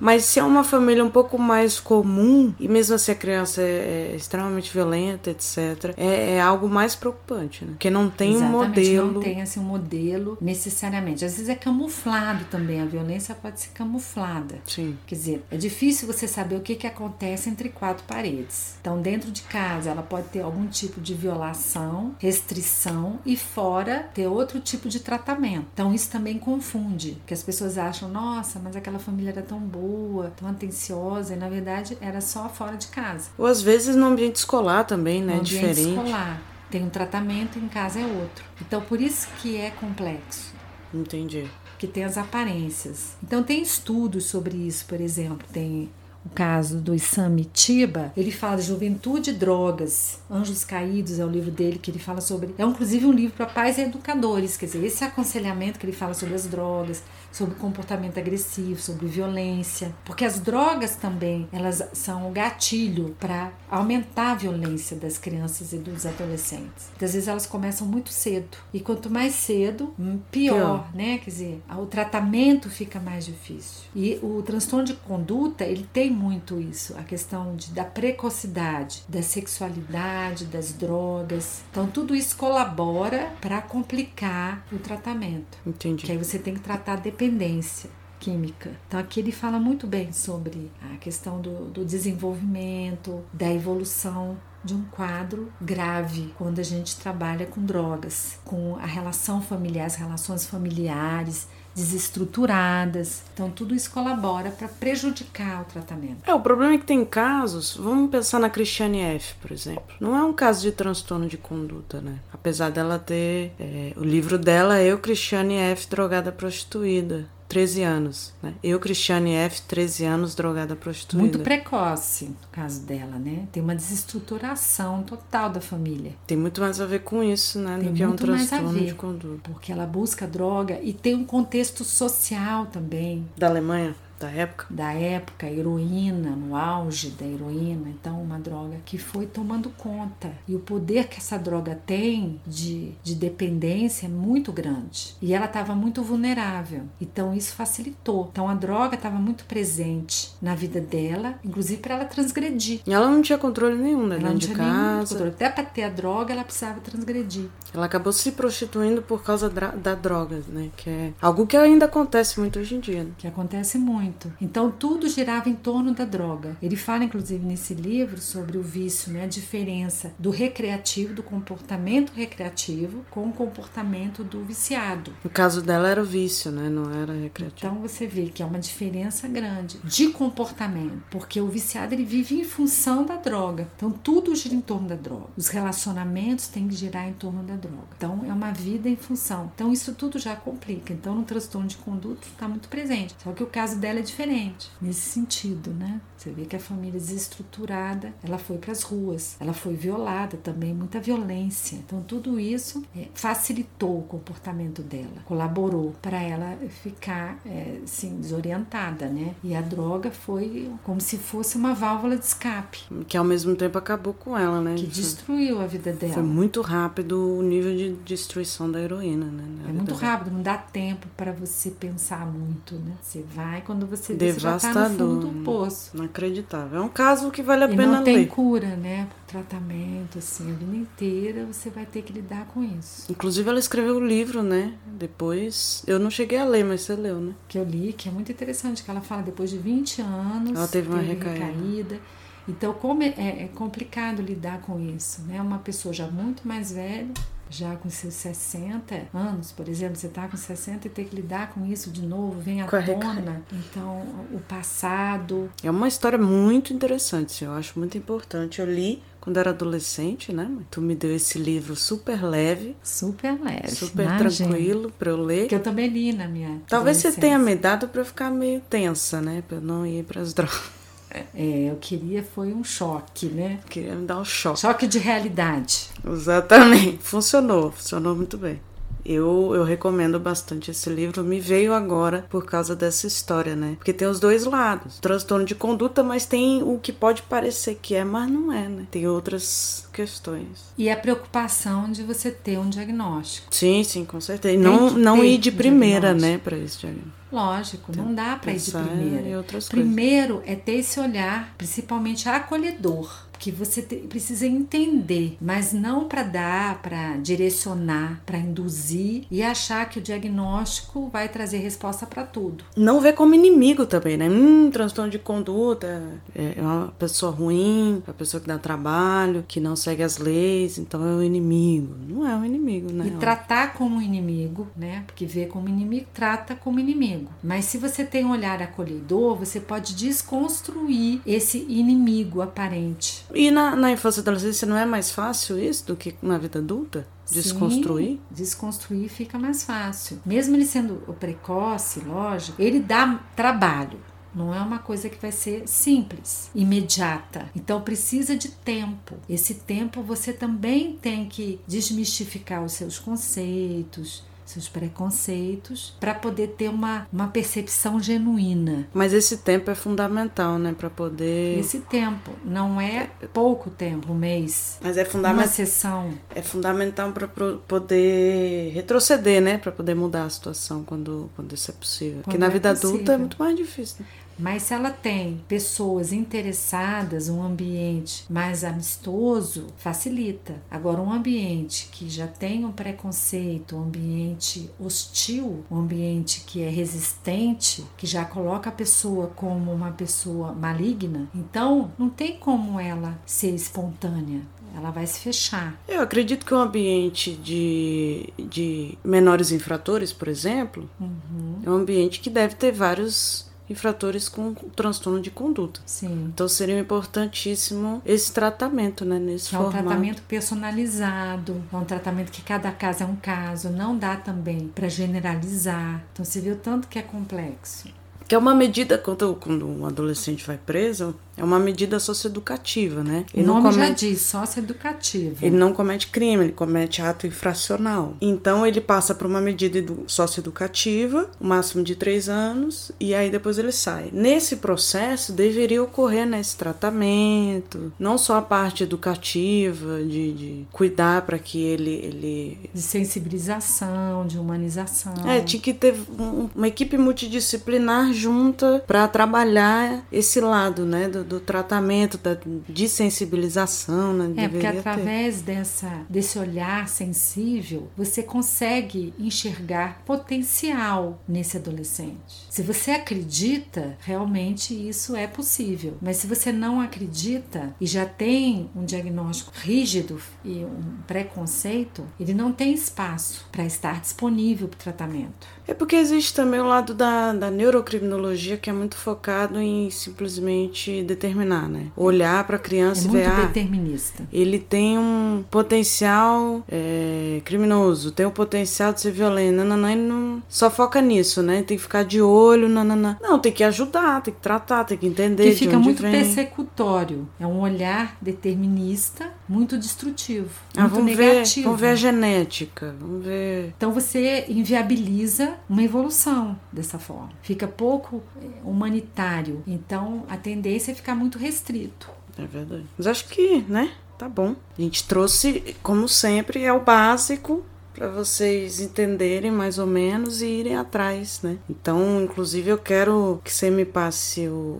A: Mas se é uma família um pouco mais comum, e mesmo assim a criança é, é extremamente violenta, etc., é, é, algo mais preocupante, né? Porque não tem
B: Exatamente,
A: um modelo.
B: Não tem assim, um modelo necessariamente. Às vezes é camuflado também, a violência pode ser camuflada.
A: Sim.
B: Quer dizer, é difícil você saber o que, que acontece entre quatro paredes. Então, dentro de casa, ela pode ter algum tipo de violação, restrição, e fora ter outro tipo de tratamento. Então, isso também confunde, que as pessoas acham, nossa, mas aquela família era tão boa rua, tão atenciosa, e na verdade era só fora de casa.
A: Ou às vezes no ambiente escolar também, né?
B: No
A: ambiente
B: Diferente. escolar. tem um tratamento, em casa é outro. Então, por isso que é complexo.
A: Entendi.
B: Que tem as aparências. Então, tem estudos sobre isso, por exemplo. Tem o caso do Isami Tiba, ele fala de juventude e drogas. Anjos Caídos é o livro dele que ele fala sobre. É inclusive um livro para pais e educadores, quer dizer, esse aconselhamento que ele fala sobre as drogas, sobre comportamento agressivo, sobre violência, porque as drogas também, elas são o gatilho para aumentar a violência das crianças e dos adolescentes. Às vezes elas começam muito cedo e quanto mais cedo, pior, pior. né? Quer dizer, o tratamento fica mais difícil. E o transtorno de conduta, ele tem muito isso, a questão de, da precocidade, da sexualidade, das drogas. Então, tudo isso colabora para complicar o tratamento.
A: Entendi.
B: Que aí você tem que tratar a dependência química. Então aqui ele fala muito bem sobre a questão do, do, desenvolvimento, da evolução de um quadro grave quando a gente trabalha com drogas, com a relação familiar, as relações familiares, desestruturadas. Então, tudo isso colabora para prejudicar o tratamento.
A: É, o problema é que tem casos, vamos pensar na Cristiane F., por exemplo. Não é um caso de transtorno de conduta, né? Apesar dela ter. É, o livro dela é Eu, Cristiane F., Drogada Prostituída. 13 anos, né? Eu, Cristiane F., 13 anos, drogada prostituída.
B: Muito precoce, no caso dela, né? Tem uma desestruturação total da família.
A: Tem muito mais a ver com isso, né? Tem do que é um transtorno ver, de conduta.
B: Porque ela busca droga e tem um contexto social também.
A: Da Alemanha? Da época?
B: Da época, heroína, no auge da heroína. Então, uma droga que foi tomando conta. E o poder que essa droga tem de, de dependência é muito grande. E ela estava muito vulnerável. Então, isso facilitou. Então, a droga estava muito presente na vida dela, inclusive para ela transgredir.
A: E ela não tinha controle nenhum, né?
B: Ela não tinha nenhum controle. Até para ter a droga, ela precisava transgredir.
A: Ela acabou se prostituindo por causa da droga, né? Que é algo que ainda acontece muito hoje em dia. Né?
B: Que acontece muito muito. Então tudo girava em torno da droga. Ele fala inclusive nesse livro sobre o vício, né, a diferença do recreativo, do comportamento recreativo com o comportamento do viciado.
A: No caso dela era o vício, né, não era recreativo.
B: Então você vê que é uma diferença grande de comportamento, porque o viciado ele vive em função da droga. Então tudo gira em torno da droga. Os relacionamentos têm que girar em torno da droga. Então é uma vida em função. Então isso tudo já complica. Então no transtorno de conduta está muito presente. Só que o caso dela é diferente nesse sentido, né? Você vê que a família desestruturada, ela foi para as ruas, ela foi violada também, muita violência. Então tudo isso é, facilitou o comportamento dela, colaborou para ela ficar é, assim, desorientada, né? E a droga foi como se fosse uma válvula de escape.
A: Que ao mesmo tempo acabou com ela, né?
B: Que destruiu a vida dela.
A: Foi muito rápido o nível de destruição da heroína, né?
B: É muito dela. rápido, não dá tempo para você pensar muito, né? Você vai quando você,
A: Devastador,
B: você já tá no fundo do poço.
A: Inacreditável. É um caso que vale a
B: e
A: pena
B: não tem
A: ler.
B: cura, né? Tratamento, assim, a vida inteira você vai ter que lidar com isso.
A: Inclusive ela escreveu o livro, né? Depois, eu não cheguei a ler, mas você leu, né?
B: Que eu li, que é muito interessante, que ela fala depois de 20 anos.
A: Ela teve uma recaída.
B: recaída. Então, como é, é, complicado lidar com isso, né? Uma pessoa já muito mais velha já com seus 60 anos, por exemplo, você está com 60 e tem que lidar com isso de novo, vem à tona. Então, o passado.
A: É uma história muito interessante, eu acho muito importante. Eu li quando era adolescente, né? Tu me deu esse livro super leve.
B: Super leve.
A: Super tranquilo para eu ler.
B: Que eu também li na minha.
A: Talvez você tenha me dado para eu ficar meio tensa, né? Para eu não ir para as drogas.
B: É, eu queria foi um choque, né?
A: Queria me dar um choque.
B: Choque de realidade.
A: Exatamente. Funcionou, funcionou muito bem. Eu, eu recomendo bastante esse livro. Me veio agora por causa dessa história, né? Porque tem os dois lados: transtorno de conduta, mas tem o que pode parecer que é, mas não é, né? Tem outras questões.
B: E a preocupação de você ter um diagnóstico.
A: Sim, sim, com certeza. E não, não ir de primeira, né, para esse diagnóstico.
B: Lógico, não dá para ir de primeira. Primeiro
A: coisas.
B: é ter esse olhar, principalmente acolhedor que você te, precisa entender, mas não para dar, para direcionar, para induzir e achar que o diagnóstico vai trazer resposta para tudo.
A: Não ver como inimigo também, né? Hum, transtorno de conduta é, é uma pessoa ruim, uma pessoa que dá trabalho, que não segue as leis, então é o um inimigo. Não é um inimigo, né?
B: E tratar como inimigo, né? Porque ver como inimigo trata como inimigo. Mas se você tem um olhar acolhedor, você pode desconstruir esse inimigo aparente
A: E na, na infância e adolescência não é mais fácil isso do que na vida adulta? Desconstruir? Sim,
B: desconstruir fica mais fácil. Mesmo ele sendo precoce, lógico, ele dá trabalho. Não é uma coisa que vai ser simples, imediata. Então precisa de tempo. Esse tempo você também tem que desmistificar os seus conceitos, seus preconceitos, para poder ter uma, uma percepção genuína.
A: Mas esse tempo é fundamental, né, para poder.
B: Esse tempo não é pouco tempo, um mês.
A: Mas é fundamental.
B: Uma sessão.
A: É fundamental para poder retroceder, né, para poder mudar a situação quando, quando isso é possível. Quando Porque na é vida adulta é muito mais difícil. Né?
B: Mas se ela tem pessoas interessadas, um ambiente mais amistoso, facilita. Agora, um ambiente que já tem um preconceito, um ambiente hostil, um ambiente que é resistente, que já coloca a pessoa como uma pessoa maligna, então não tem como ela ser espontânea ela vai se fechar.
A: Eu acredito que um ambiente de, de menores infratores, por exemplo, uhum. é um ambiente que deve ter vários infratores com transtorno de conduta.
B: Sim.
A: Então seria importantíssimo esse tratamento, né, nesse
B: é
A: um formato.
B: tratamento personalizado, é um tratamento que cada caso é um caso, não dá também para generalizar. Então você viu tanto que é complexo.
A: Que é uma medida quando, quando um adolescente vai preso, é uma medida socioeducativa, né?
B: Ele o nome comete, já diz, socioeducativa.
A: Ele não comete crime, ele comete ato infracional. Então ele passa por uma medida socioeducativa, o máximo de três anos, e aí depois ele sai. Nesse processo deveria ocorrer nesse tratamento, não só a parte educativa, de, de cuidar para que ele, ele.
B: De sensibilização, de humanização.
A: É, tinha que ter um, uma equipe multidisciplinar junta para trabalhar esse lado, né? Do, do tratamento, da desensibilização. Né?
B: É, porque através dessa, desse olhar sensível, você consegue enxergar potencial nesse adolescente. Se você acredita, realmente isso é possível. Mas se você não acredita e já tem um diagnóstico rígido e um preconceito, ele não tem espaço para estar disponível para o tratamento.
A: É porque existe também o lado da, da neurocriminologia que é muito focado em simplesmente determinar, né? Olhar para a criança
B: é
A: e ver.
B: Muito ah, determinista.
A: Ele tem um potencial é, criminoso, tem o um potencial de ser violento. Não, ele não só foca nisso, né? Tem que ficar de olho. Não. não tem que ajudar, tem que tratar, tem que entender.
B: Que fica muito
A: vem.
B: persecutório. É um olhar determinista, muito destrutivo.
A: Ah, muito vamos negativo. Ver, vamos ver a genética. Vamos ver.
B: Então você inviabiliza uma evolução dessa forma. Fica pouco eh, humanitário. Então a tendência é ficar muito restrito.
A: É verdade. Mas acho que, né? Tá bom. A gente trouxe, como sempre, é o básico para vocês entenderem mais ou menos e irem atrás, né? Então, inclusive, eu quero que você me passe o,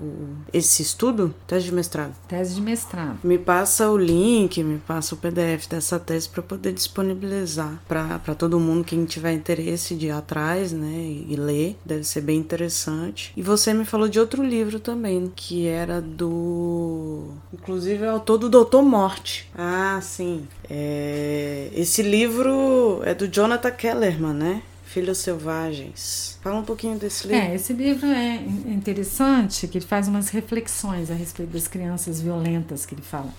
A: esse estudo, tese de mestrado.
B: Tese de mestrado.
A: Me passa o link, me passa o PDF dessa tese para poder disponibilizar para todo mundo quem tiver interesse de ir atrás, né? E, e ler, deve ser bem interessante. E você me falou de outro livro também, que era do, inclusive, é o autor do Doutor Morte. Ah, sim. É... Esse livro é do Jonathan Kellerman, né? Filhos Selvagens. Fala um pouquinho desse livro.
B: É, esse livro é interessante, que ele faz umas reflexões a respeito das crianças violentas que ele fala.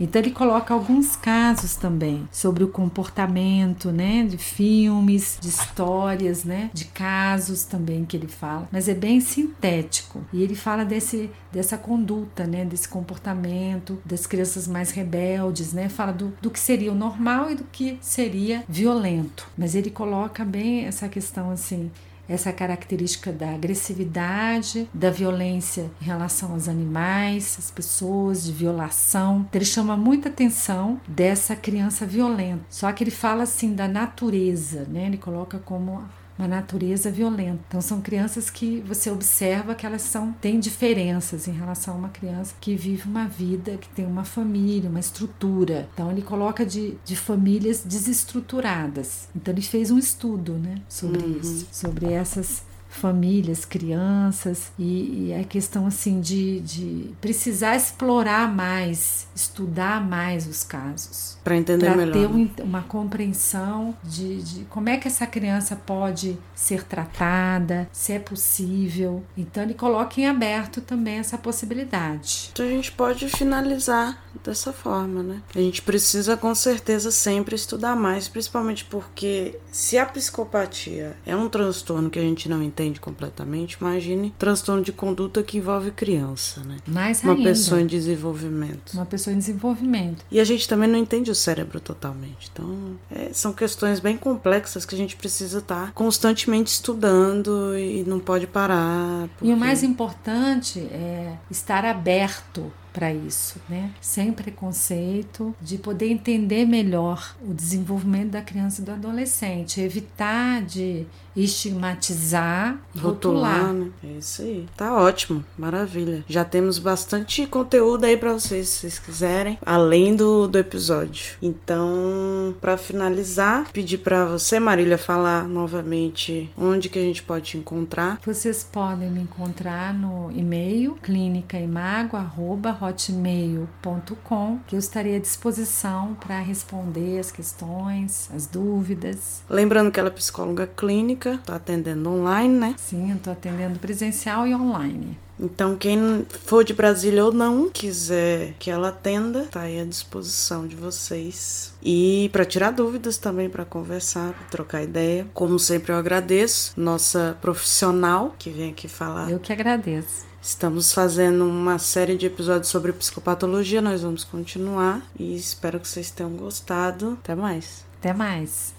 B: Então ele coloca alguns casos também sobre o comportamento, né, de filmes, de histórias, né, de casos também que ele fala, mas é bem sintético. E ele fala desse dessa conduta, né, desse comportamento das crianças mais rebeldes, né, fala do, do que seria o normal e do que seria violento. Mas ele coloca bem essa questão assim essa característica da agressividade, da violência em relação aos animais, às pessoas, de violação. Ele chama muita atenção dessa criança violenta. Só que ele fala assim da natureza, né? Ele coloca como uma natureza violenta. Então são crianças que você observa que elas são têm diferenças em relação a uma criança que vive uma vida, que tem uma família, uma estrutura. Então ele coloca de, de famílias desestruturadas. Então ele fez um estudo, né, sobre uhum. isso, sobre essas famílias, crianças, e, e a questão assim de, de precisar explorar mais, estudar mais os casos.
A: Para entender
B: pra
A: melhor.
B: ter
A: né?
B: um- uma compreensão de, de como é que essa criança pode ser tratada, se é possível. Então ele coloca em aberto também essa possibilidade.
A: Então a gente pode finalizar dessa forma, né? A gente precisa com certeza sempre estudar mais, principalmente porque se a psicopatia é um transtorno que a gente não entende completamente, imagine transtorno de conduta que envolve criança, né?
B: Mais
A: Uma
B: ainda,
A: pessoa em desenvolvimento.
B: uma pessoa em desenvolvimento.
A: E a gente também não entende o cérebro totalmente. Então, é, são questões bem complexas que a gente precisa estar constantemente estudando e não pode parar.
B: E o
A: porque-
B: mais importante é estar aberto para isso, né? Sem preconceito, de poder entender melhor o desenvolvimento da criança e do adolescente, evitar de estigmatizar,
A: Rotular,
B: rotular.
A: né? É isso aí. Tá ótimo, maravilha. Já temos bastante conteúdo aí pra vocês, se vocês quiserem, além do, do episódio. Então, pra finalizar, pedir pra você, Marília, falar novamente onde que a gente pode te encontrar.
B: Vocês podem me encontrar no e-mail clinicaimago@hotmail.com, que eu estarei à disposição para responder as questões, as dúvidas.
A: Lembrando que ela é psicóloga clínica, tá atendendo online, né?
B: Sim, eu estou atendendo presencial e online.
A: Então, quem for de Brasília ou não, quiser que ela atenda, tá aí à disposição de vocês. E para tirar dúvidas também, para conversar, pra trocar ideia. Como sempre, eu agradeço nossa profissional que vem aqui falar.
B: Eu que agradeço.
A: Estamos fazendo uma série de episódios sobre psicopatologia, nós vamos continuar e espero que vocês tenham gostado. Até mais.
B: Até mais.